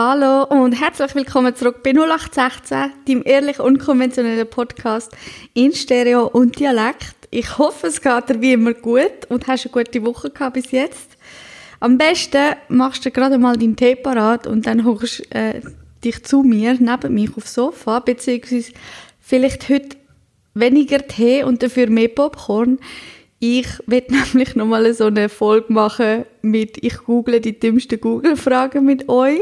Hallo und herzlich willkommen zurück bei 0816, dem ehrlich unkonventionellen Podcast in Stereo und Dialekt. Ich hoffe, es geht dir wie immer gut und hast eine gute Woche gehabt bis jetzt. Am besten machst du gerade mal deinen Tee parat und dann hockst äh, dich zu mir, neben mich aufs Sofa, beziehungsweise vielleicht heute weniger Tee und dafür mehr Popcorn. Ich werde nämlich nochmal so eine Folge machen mit ich google die dümmsten Google-Fragen mit euch.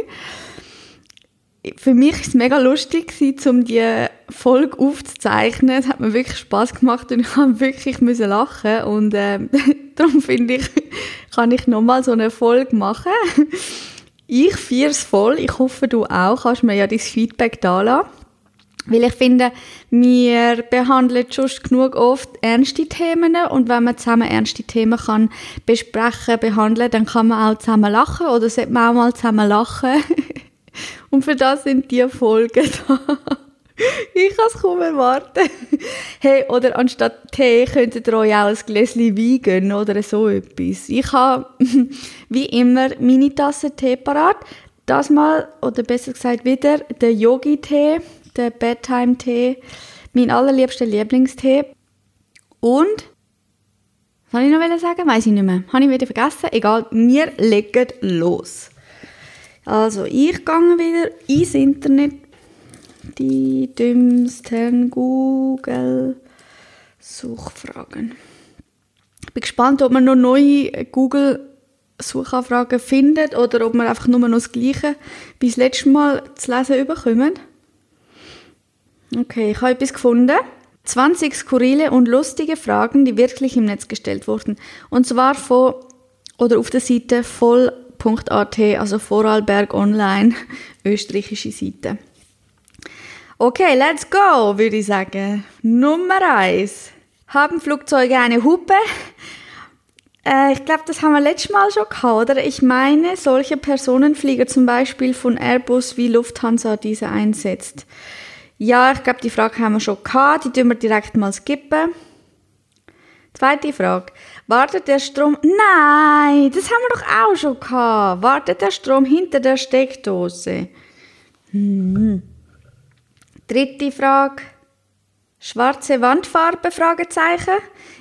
Für mich war es mega lustig, um diese Folge aufzuzeichnen. Es hat mir wirklich Spaß gemacht und ich habe wirklich lachen und äh, darum finde ich, kann ich nochmal so eine Folge machen. Ich feiere es voll. Ich hoffe, du auch. Kannst mir ja dein Feedback da. Weil ich finde, wir behandeln schon genug oft ernste Themen und wenn man zusammen ernste Themen kann besprechen, behandeln, dann kann man auch zusammen lachen oder sollte man auch mal zusammen lachen. und für das sind die Folgen da. ich kann es kaum erwarten. hey, oder anstatt Tee könntet ihr euch auch ein Gläschen Wein gönnen oder so etwas. Ich habe, wie immer, meine Tasse Tee parat. Das mal, oder besser gesagt wieder, den Yogi-Tee der Bedtime-Tee, mein allerliebster Lieblingstee. Und, was soll ich noch sagen? Weiß ich nicht mehr. Habe ich wieder vergessen? Egal, wir legen los. Also, ich gehe wieder ins Internet. Die dümmsten Google-Suchfragen. Ich bin gespannt, ob man noch neue Google-Suchanfragen findet oder ob man einfach nur noch das Gleiche wie das letzte Mal zu lesen überkommen. Okay, ich habe etwas gefunden. 20 skurrile und lustige Fragen, die wirklich im Netz gestellt wurden. Und zwar von oder auf der Seite voll.at, also Vorarlberg Online, österreichische Seite. Okay, let's go, würde ich sagen. Nummer eins. Haben Flugzeuge eine Hupe? Äh, ich glaube, das haben wir letztes Mal schon gehabt, oder? Ich meine, solche Personenflieger zum Beispiel von Airbus wie Lufthansa diese einsetzt. Ja, ich glaube, die Frage haben wir schon gehabt. Die tun wir direkt mal skippen. Zweite Frage. Wartet der Strom... Nein, das haben wir doch auch schon gehabt. Wartet der Strom hinter der Steckdose? Hm. Dritte Frage. Schwarze Wandfarbe? Fragezeichen.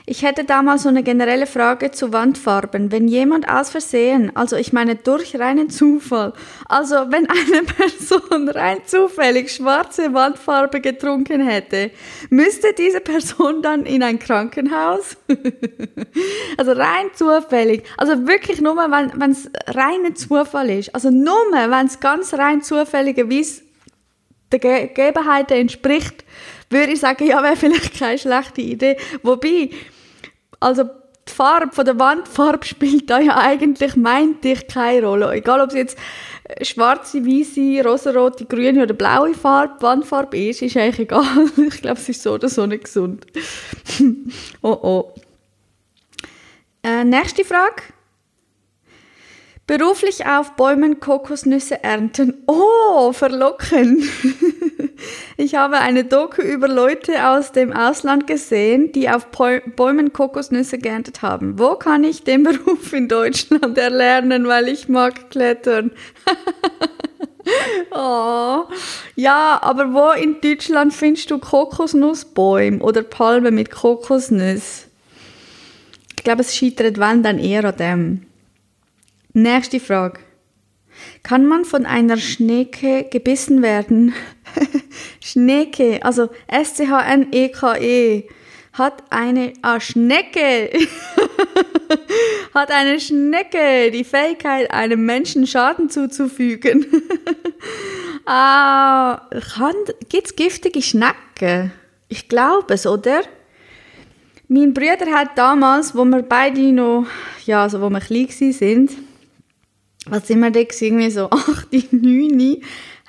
Ich hätte da mal so eine generelle Frage zu Wandfarben. Wenn jemand aus Versehen, also ich meine durch reinen Zufall, also wenn eine Person rein zufällig schwarze Wandfarbe getrunken hätte, müsste diese Person dann in ein Krankenhaus? also rein zufällig. Also wirklich nur, wenn es reiner Zufall ist. Also nur, wenn es ganz rein zufälligerweise der Gegebenheiten entspricht, würde ich sagen, ja, wäre vielleicht keine schlechte Idee. Wobei, also die Farbe von der Wandfarbe spielt da ja eigentlich, meinte ich, keine Rolle. Egal, ob es jetzt schwarze, weiße, rosarote, grüne oder blaue Farbe, Wandfarbe ist, ist eigentlich egal. Ich glaube, es ist so oder so nicht gesund. oh oh. Äh, nächste Frage. Beruflich auf Bäumen Kokosnüsse ernten. Oh, verlockend. Ich habe eine Doku über Leute aus dem Ausland gesehen, die auf Bäumen Kokosnüsse geerntet haben. Wo kann ich den Beruf in Deutschland erlernen, weil ich mag Klettern? oh. Ja, aber wo in Deutschland findest du Kokosnussbäume oder Palmen mit Kokosnuss? Ich glaube, es scheitert wenn dann eher an dem. Nächste Frage. Kann man von einer Schnecke gebissen werden? Schnecke, also S-C-H-N-E-K-E, -E, hat eine ah, Schnecke, hat eine Schnecke die Fähigkeit, einem Menschen Schaden zuzufügen. ah, gibt es giftige Schnecken? Ich glaube es, oder? Mein Bruder hat damals, wo wir beide noch, ja, also wo wir klein sind, was sind wir da irgendwie so 8, 9,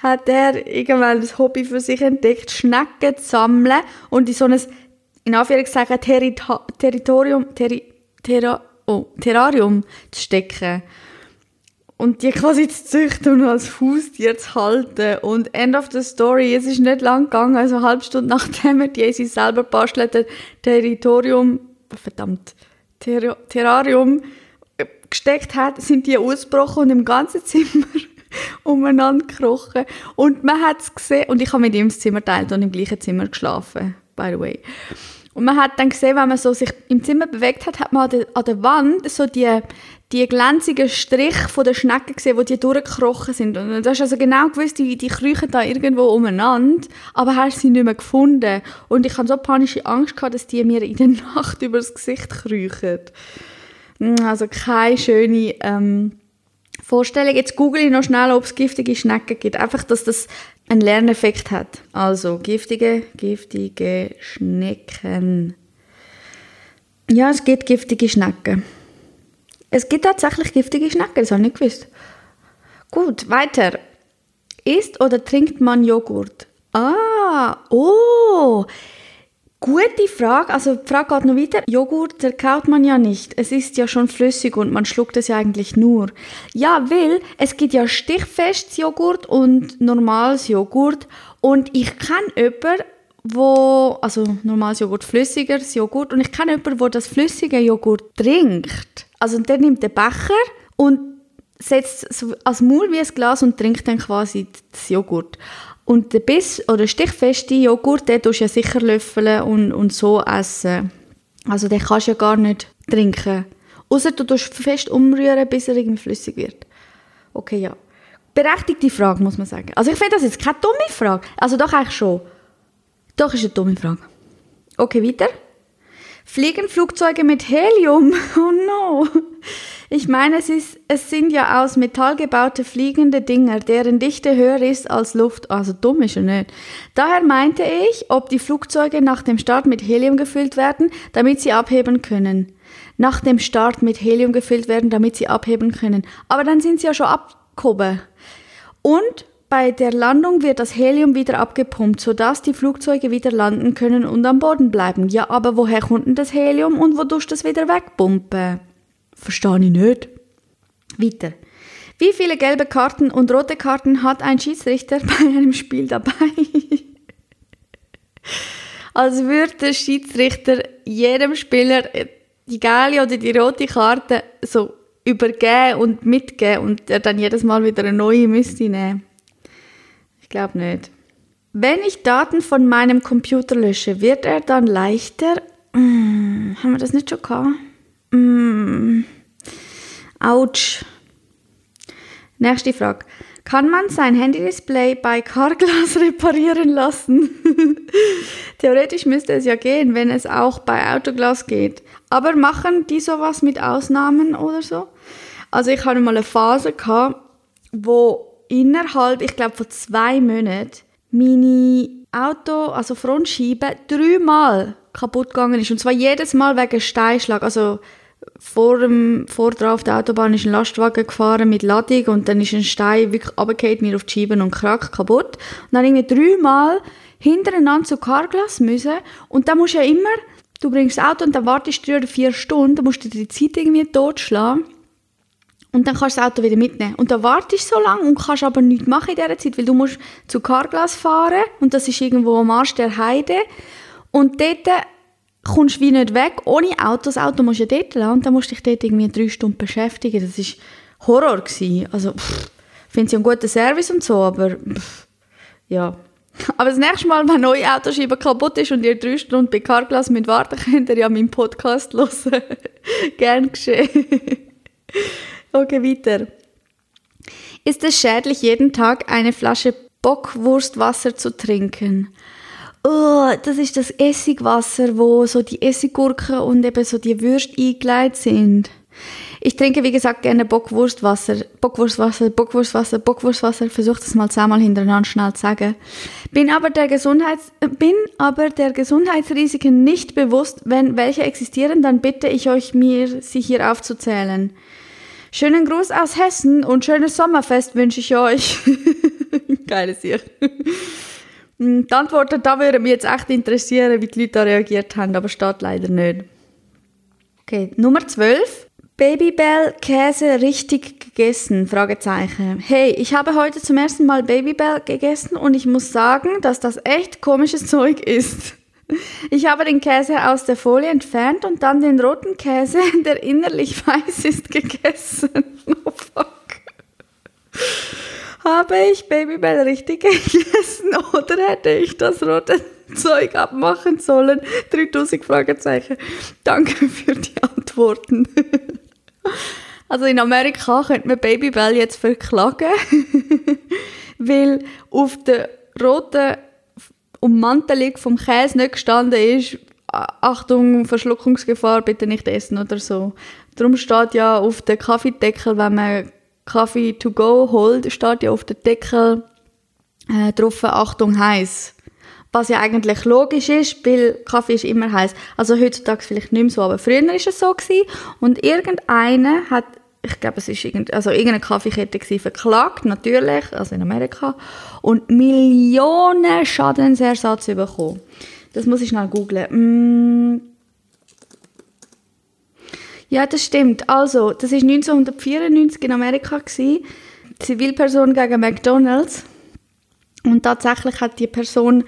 hat er irgendwann das Hobby für sich entdeckt, Schnecken zu sammeln und in so ein, in Anführungszeichen, Terita Territorium, Terri Terra oh, Terrarium zu stecken. Und die quasi zu züchten und als Haustier zu halten. Und End of the Story, es ist nicht lang gegangen, also eine halbe Stunde nachdem er die sich selber bastelte, Territorium, verdammt, Ter Terrarium gesteckt hat, sind die ausgebrochen und im ganzen Zimmer umeinander gekrochen. Und man hat es gesehen, und ich habe mit ihm das Zimmer teilt und im gleichen Zimmer geschlafen, by the way. Und man hat dann gesehen, wenn man so sich im Zimmer bewegt hat, hat man an der, an der Wand so die, die glänzigen Striche von der Schnecken gesehen, wo die durchgekrochen sind. Und du hast also genau gewusst, die, die kriechen da irgendwo umeinander, aber hast sie nicht mehr gefunden. Und ich hatte so panische Angst gehabt, dass die mir in der Nacht übers Gesicht kriechen. Hm, also keine schöne ähm, Vorstellung. Jetzt google ich noch schnell, ob es giftige Schnecken gibt. Einfach, dass das einen Lerneffekt hat. Also giftige, giftige Schnecken. Ja, es gibt giftige Schnecken. Es gibt tatsächlich giftige Schnecken, das habe ich nicht gewusst. Gut, weiter. Isst oder trinkt man Joghurt? Ah, oh, Gute Frage. Also die Frage geht noch weiter. Joghurt zerkaut man ja nicht. Es ist ja schon flüssig und man schluckt es ja eigentlich nur. Ja, weil es gibt ja stichfestes Joghurt und normales Joghurt. Und ich kenne jemanden, wo, also normales Joghurt, flüssigeres Joghurt. Und ich kenne jemanden, der das flüssige Joghurt trinkt. Also der nimmt den Becher und setzt es als Maul wie ein Glas und trinkt dann quasi das Joghurt. Und der Biss oder stichfeste Joghurt, den tust du ja sicher löffeln und, und so essen. Also den kannst du ja gar nicht trinken. Außer du tust fest umrühren, bis er irgendwie flüssig wird. Okay, ja. Berechtigte Frage, muss man sagen. Also ich finde das jetzt keine dumme Frage. Also doch eigentlich schon. Doch ist eine dumme Frage. Okay, weiter. Fliegen Flugzeuge mit Helium? Oh no. Ich meine, es, ist, es sind ja aus Metall gebaute fliegende Dinger, deren Dichte höher ist als Luft. Also dumm ist er nicht. Daher meinte ich, ob die Flugzeuge nach dem Start mit Helium gefüllt werden, damit sie abheben können. Nach dem Start mit Helium gefüllt werden, damit sie abheben können. Aber dann sind sie ja schon abgehoben. Und bei der Landung wird das Helium wieder abgepumpt, sodass die Flugzeuge wieder landen können und am Boden bleiben. Ja, aber woher kommt denn das Helium und wo tust du das wieder wegpumpen? Verstehe ich nicht. Weiter. Wie viele gelbe Karten und rote Karten hat ein Schiedsrichter bei einem Spiel dabei? Als würde der Schiedsrichter jedem Spieler die gelbe oder die rote Karte so übergeben und mitgeben und er dann jedes Mal wieder eine neue müsste nehmen. Ich glaube nicht. Wenn ich Daten von meinem Computer lösche, wird er dann leichter? Hm, haben wir das nicht schon gehabt? Mm. Autsch. Nächste Frage. Kann man sein Handy-Display bei Carglass reparieren lassen? Theoretisch müsste es ja gehen, wenn es auch bei Autoglas geht. Aber machen die sowas mit Ausnahmen oder so? Also ich hatte mal eine Phase gehabt, wo innerhalb, ich glaube von zwei Monaten, meine Auto, also Frontscheibe, dreimal kaputt gegangen ist. Und zwar jedes Mal wegen Steinschlag. Also vor, dem, vor drauf der Autobahn ist ein Lastwagen gefahren mit Ladung und dann ist ein Stein wirklich runtergefallen, mir auf die Scheibe und krack kaputt. Und dann irgendwie dreimal hintereinander zu Carglass müssen. Und dann musst du ja immer, du bringst das Auto und dann wartest du drei oder vier Stunden, dann musst du die Zeit irgendwie totschlagen. Und dann kannst du das Auto wieder mitnehmen. Und dann wartest du so lange und kannst aber nichts machen in dieser Zeit, weil du musst zu Carglass fahren und das ist irgendwo am Arsch der Heide. Und dort kommst du wie nicht weg ohne Auto. Das Auto musst du ja dort lassen und dann musst du dich dort irgendwie drei Stunden beschäftigen. Das war Horror. Gewesen. Also, ich finde sie einen guten Service und so, aber pff, ja. Aber das nächste Mal, wenn neue Autoscheibe kaputt ist und ihr drei Stunden bei Carglass mit warten, könnt ihr ja meinen Podcast hören. Gern geschehen. Okay, weiter. Ist es schädlich, jeden Tag eine Flasche Bockwurstwasser zu trinken? oh, das ist das Essigwasser, wo so die Essiggurken und eben so die Würste eingeleitet sind. Ich trinke, wie gesagt, gerne Bockwurstwasser. Bockwurstwasser, Bockwurstwasser, Bockwurstwasser. Versuche das mal zweimal hintereinander schnell zu sagen. Bin aber, der Gesundheits bin aber der Gesundheitsrisiken nicht bewusst. Wenn welche existieren, dann bitte ich euch, mir sie hier aufzuzählen. Schönen Gruß aus Hessen und schönes Sommerfest wünsche ich euch. Geiles hier. Hm, die Antworten, da würde mich jetzt echt interessieren, wie die Leute da reagiert haben, aber steht leider nicht. Okay, Nummer 12. Babybell Käse richtig gegessen? Fragezeichen. Hey, ich habe heute zum ersten Mal Babybell gegessen und ich muss sagen, dass das echt komisches Zeug ist. Ich habe den Käse aus der Folie entfernt und dann den roten Käse, der innerlich weiß ist, gegessen. Oh fuck. Habe ich Babybell richtig gegessen oder hätte ich das rote Zeug abmachen sollen? 3000 Fragezeichen. Danke für die Antworten. Also in Amerika könnte man Babybell jetzt verklagen, weil auf der roten Ummantelung vom Käse nicht gestanden ist, Achtung, Verschluckungsgefahr, bitte nicht essen oder so. Darum steht ja auf dem Kaffeedeckel, wenn man Kaffee to go holt, steht ja auf dem Deckel äh, drauf, Achtung, heiß. Was ja eigentlich logisch ist, weil Kaffee ist immer heiß. Also heutzutage vielleicht nicht mehr so, aber früher war es so gewesen. Und irgendeiner hat, ich glaube, es ist irgend, also irgendeine Kaffeekette gewesen, verklagt, natürlich, also in Amerika, und Millionen Schadensersatz bekommen. Das muss ich schnell googlen. Mm. Ja, das stimmt. Also, das ist 1994 in Amerika gewesen. Zivilperson gegen McDonald's. Und tatsächlich hat die Person,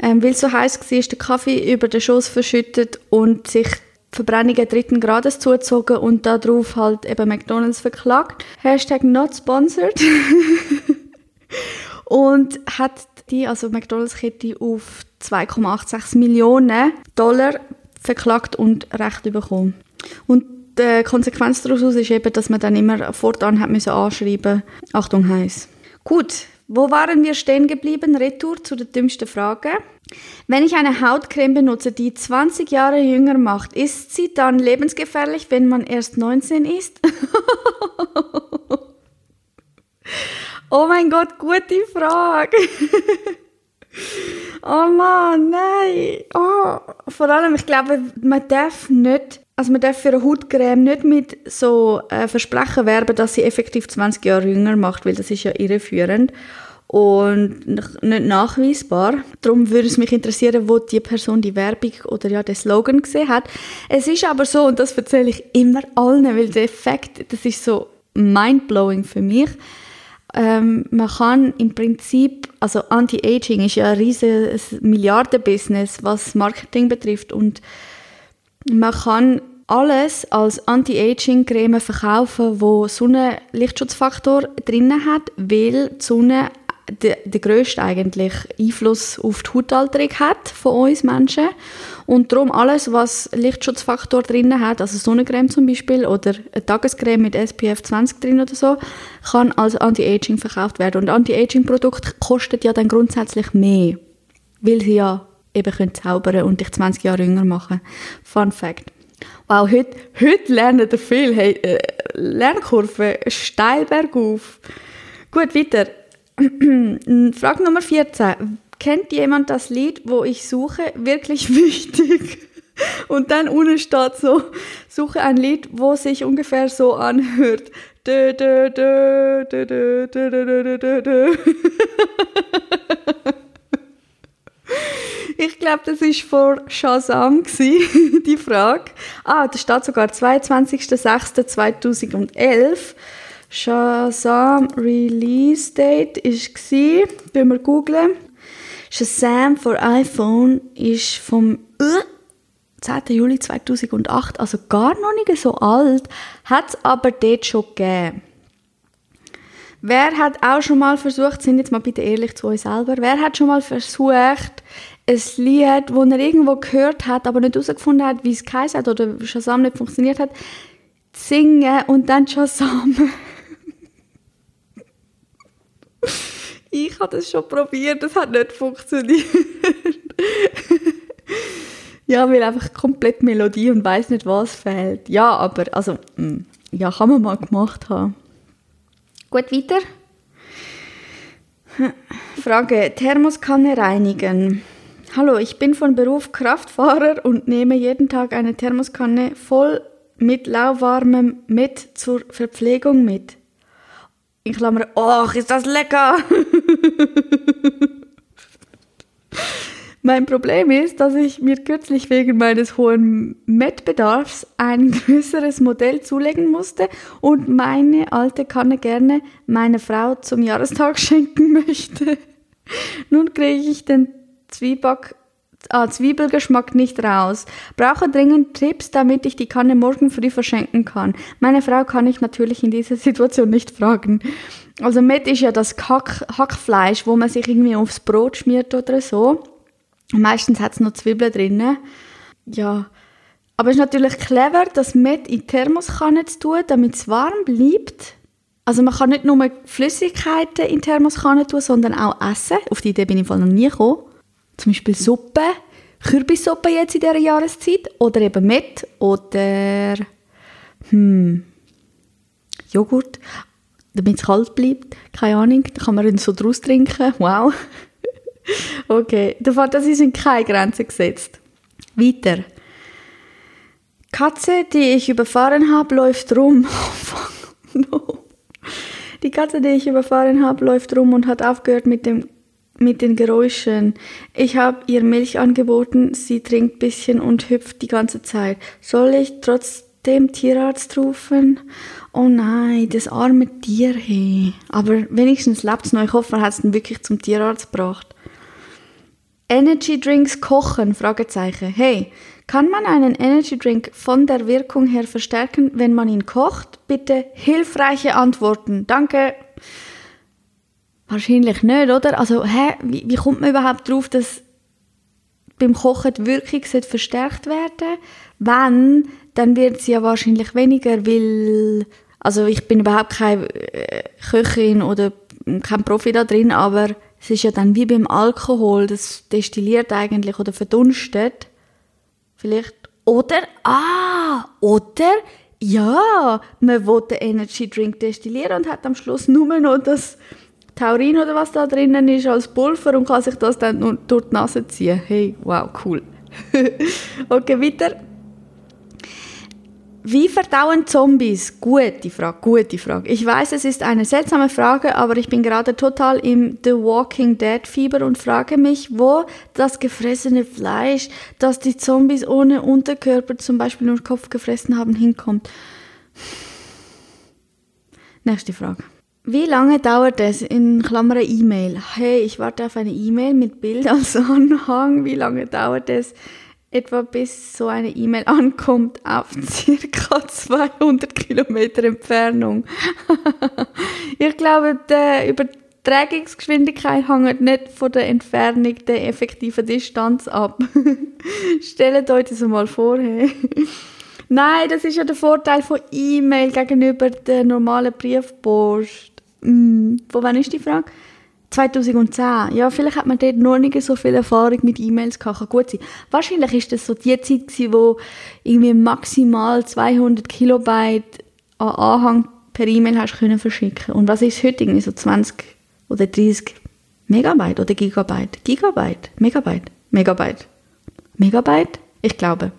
ähm, weil es so heiß war, den Kaffee über den Schoß verschüttet und sich Verbrennungen dritten Grades zugezogen und darauf halt eben McDonald's verklagt. Hashtag not sponsored. und hat die, also McDonald's-Kette, auf 2,86 Millionen Dollar verklagt und Recht bekommen. Und die Konsequenz daraus ist eben, dass man dann immer fortan hat müssen anschreiben Achtung heiß. Gut, wo waren wir stehen geblieben? Retour zu der dümmsten Frage. Wenn ich eine Hautcreme benutze, die 20 Jahre jünger macht, ist sie dann lebensgefährlich, wenn man erst 19 ist? oh mein Gott, gute Frage. oh Mann, nein. Oh, vor allem, ich glaube, man darf nicht also man darf für eine Hautcreme nicht mit so äh, Versprechen werben, dass sie effektiv 20 Jahre jünger macht, weil das ist ja irreführend und nicht nachweisbar. Darum würde es mich interessieren, wo die Person die Werbung oder ja den Slogan gesehen hat. Es ist aber so, und das erzähle ich immer allen, weil der Effekt, das ist so mindblowing für mich. Ähm, man kann im Prinzip, also Anti-Aging ist ja ein riesiges Milliardenbusiness, was Marketing betrifft und man kann alles als Anti-Aging-Creme verkaufen, wo Sonnenlichtschutzfaktor drin hat, weil die Sonne der, der grösste eigentlich Einfluss auf die Hautalterung hat von uns Menschen. Und darum alles, was Lichtschutzfaktor drin hat, also Sonnencreme zum Beispiel oder eine Tagescreme mit SPF 20 drin oder so, kann als Anti-Aging verkauft werden. Und Anti-Aging-Produkte kosten ja dann grundsätzlich mehr, weil sie ja eben können zaubern und dich 20 Jahre jünger machen. Fun Fact. Wow, heute, heute lernen ihr viel. Hey, äh, Lernkurve steil bergauf. Gut, weiter. Frage Nummer 14. Kennt jemand das Lied, wo ich suche, wirklich wichtig? Und dann unten steht so, suche ein Lied, wo sich ungefähr so anhört. Ich glaube, das war vor Shazam, die Frage. Ah, da steht sogar 22.06.2011. Shazam Release Date war, wenn wir googlen. Shazam für iPhone ist vom 10. Äh, Juli 2008, also gar noch nicht so alt, hat es aber dort schon gegeben. Wer hat auch schon mal versucht, sind jetzt mal bitte ehrlich zu euch selber, wer hat schon mal versucht, ein Lied, das er irgendwo gehört hat, aber nicht herausgefunden hat, wie es geheißen hat oder Shazam nicht funktioniert hat, zu singen und dann Shazam. Ich habe das schon probiert, das hat nicht funktioniert. ja, weil einfach komplett Melodie und weiß nicht, was fehlt. Ja, aber, also, hm, ja, kann man mal gemacht haben. Gut, weiter. Frage, Thermoskanne reinigen. Hallo, ich bin von Beruf Kraftfahrer und nehme jeden Tag eine Thermoskanne voll mit lauwarmem mit zur Verpflegung mit. In Klammer, ach, ist das lecker! mein Problem ist, dass ich mir kürzlich wegen meines hohen Mettbedarfs ein größeres Modell zulegen musste und meine alte Kanne gerne meiner Frau zum Jahrestag schenken möchte. Nun kriege ich den Zwieback ah, Zwiebelgeschmack nicht raus. Brauche dringend Tipps, damit ich die Kanne morgen früh verschenken kann. Meine Frau kann ich natürlich in dieser Situation nicht fragen. Also Met ist ja das Hack Hackfleisch, wo man sich irgendwie aufs Brot schmiert oder so. Meistens hat es noch Zwiebeln drin. Ja, aber es ist natürlich clever, das Met in die Thermoskanne zu tun, damit es warm bleibt. Also man kann nicht nur Flüssigkeiten in die Thermoskanne tun, sondern auch Essen. Auf die Idee bin ich noch nie gekommen. Zum Beispiel Suppe, Kürbissuppe jetzt in dieser Jahreszeit oder eben Met oder hm, Joghurt, damit es kalt bleibt. Keine Ahnung, da kann man ihn so draus trinken. Wow. okay, der Fantasie sind keine Grenzen gesetzt. Weiter. Katze, die ich überfahren habe, läuft rum. No. Die Katze, die ich überfahren habe, läuft rum und hat aufgehört mit dem mit den Geräuschen. Ich habe ihr Milch angeboten, sie trinkt bisschen und hüpft die ganze Zeit. Soll ich trotzdem Tierarzt rufen? Oh nein, das arme Tier, hey. Aber wenigstens lebt es noch. Ich hoffe, er hat es wirklich zum Tierarzt gebracht. Energy Drinks kochen? Fragezeichen. Hey, kann man einen Energy Drink von der Wirkung her verstärken, wenn man ihn kocht? Bitte hilfreiche Antworten. Danke. Wahrscheinlich nicht, oder? Also, hä, wie, wie kommt man überhaupt darauf, dass beim Kochen die Wirkung verstärkt werden Wenn, dann wird sie ja wahrscheinlich weniger, weil, also ich bin überhaupt keine äh, Köchin oder kein Profi da drin, aber es ist ja dann wie beim Alkohol, das destilliert eigentlich oder verdunstet. Vielleicht, oder, ah, oder, ja, man wollte den Energy Drink destillieren und hat am Schluss nur noch das Taurin oder was da drinnen ist als Pulver und kann sich das dann durch die Nase ziehen. Hey, wow, cool. okay, weiter. Wie verdauen Zombies? Gute Frage, gute Frage. Ich weiß, es ist eine seltsame Frage, aber ich bin gerade total im The Walking Dead Fieber und frage mich, wo das gefressene Fleisch, das die Zombies ohne Unterkörper, zum Beispiel nur Kopf gefressen haben, hinkommt. Nächste Frage. Wie lange dauert es in Klammern E-Mail? Hey, ich warte auf eine E-Mail mit Bild als Anhang. Wie lange dauert es etwa bis so eine E-Mail ankommt auf circa 200 Kilometer Entfernung? ich glaube, die Übertragungsgeschwindigkeit hängt nicht von der Entfernung der effektiven Distanz ab. Stellt euch das mal vor. Hey. Nein, das ist ja der Vorteil von E-Mail gegenüber der normalen Briefpost. Mm, von wann ist die Frage? 2010. Ja, vielleicht hat man dort noch nicht so viel Erfahrung mit E-Mails gehabt. Kann gut sein. Wahrscheinlich ist das so die Zeit gewesen, wo irgendwie maximal 200 Kilobyte an Anhang per E-Mail hast können verschicken. Und was ist heute irgendwie so 20 oder 30 Megabyte oder Gigabyte? Gigabyte? Megabyte? Megabyte? Megabyte? Ich glaube.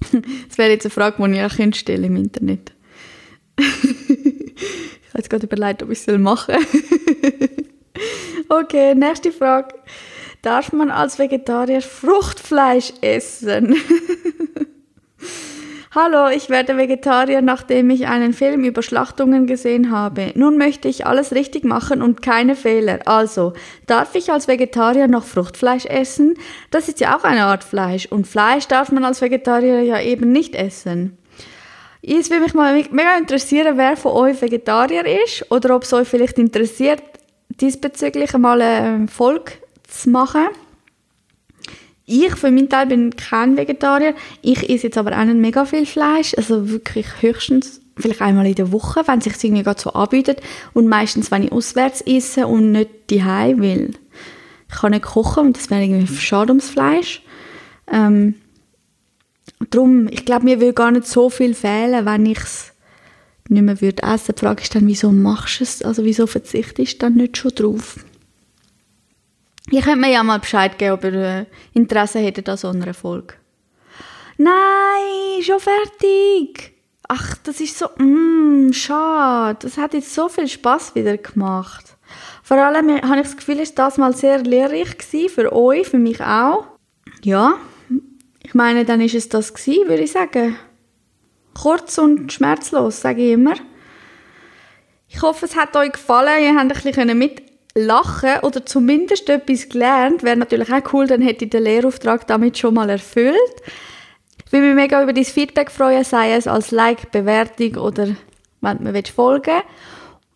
das wäre jetzt eine Frage, die ich auch stellen im Internet. Habe jetzt gerade überlegt, ob ich es machen soll. okay, nächste Frage. Darf man als Vegetarier Fruchtfleisch essen? Hallo, ich werde Vegetarier, nachdem ich einen Film über Schlachtungen gesehen habe. Nun möchte ich alles richtig machen und keine Fehler. Also, darf ich als Vegetarier noch Fruchtfleisch essen? Das ist ja auch eine Art Fleisch und Fleisch darf man als Vegetarier ja eben nicht essen. Es würde mich mal mega interessieren, wer von euch Vegetarier ist oder ob es euch vielleicht interessiert, diesbezüglich einmal eine Folge zu machen. Ich für meinen Teil bin kein Vegetarier. Ich esse jetzt aber auch nicht mega viel Fleisch, also wirklich höchstens vielleicht einmal in der Woche, wenn es sich irgendwie gerade so anbietet und meistens, wenn ich auswärts esse und nicht daheim will. Ich kann nicht kochen und das wäre irgendwie schade ums Fleisch. Ähm, darum, ich glaube, mir würde gar nicht so viel fehlen, wenn ich es nicht mehr würde essen. Die Frage ist dann, wieso machst du es? Also wieso verzichtest du dann nicht schon drauf? Ich könnte mir ja mal Bescheid geben, ob ihr äh, Interesse hättet an so einer Folge. Nein, schon fertig. Ach, das ist so, mm, schade. Das hat jetzt so viel Spaß wieder gemacht. Vor allem habe ich das Gefühl, ist das mal sehr lehrreich gewesen, für euch, für mich auch. Ja, ich meine, dann ist es das gewesen, würde ich sagen. Kurz und schmerzlos, sage ich immer. Ich hoffe, es hat euch gefallen. Ihr habt ein bisschen mit lachen oder zumindest etwas gelernt. Wäre natürlich auch cool, dann hätte ich den Lehrauftrag damit schon mal erfüllt. Ich würde mich mega über dein Feedback freuen, sei es als Like, Bewertung oder wenn du mir folgen willst.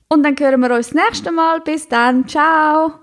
Und dann hören wir uns das nächste Mal. Bis dann. Ciao.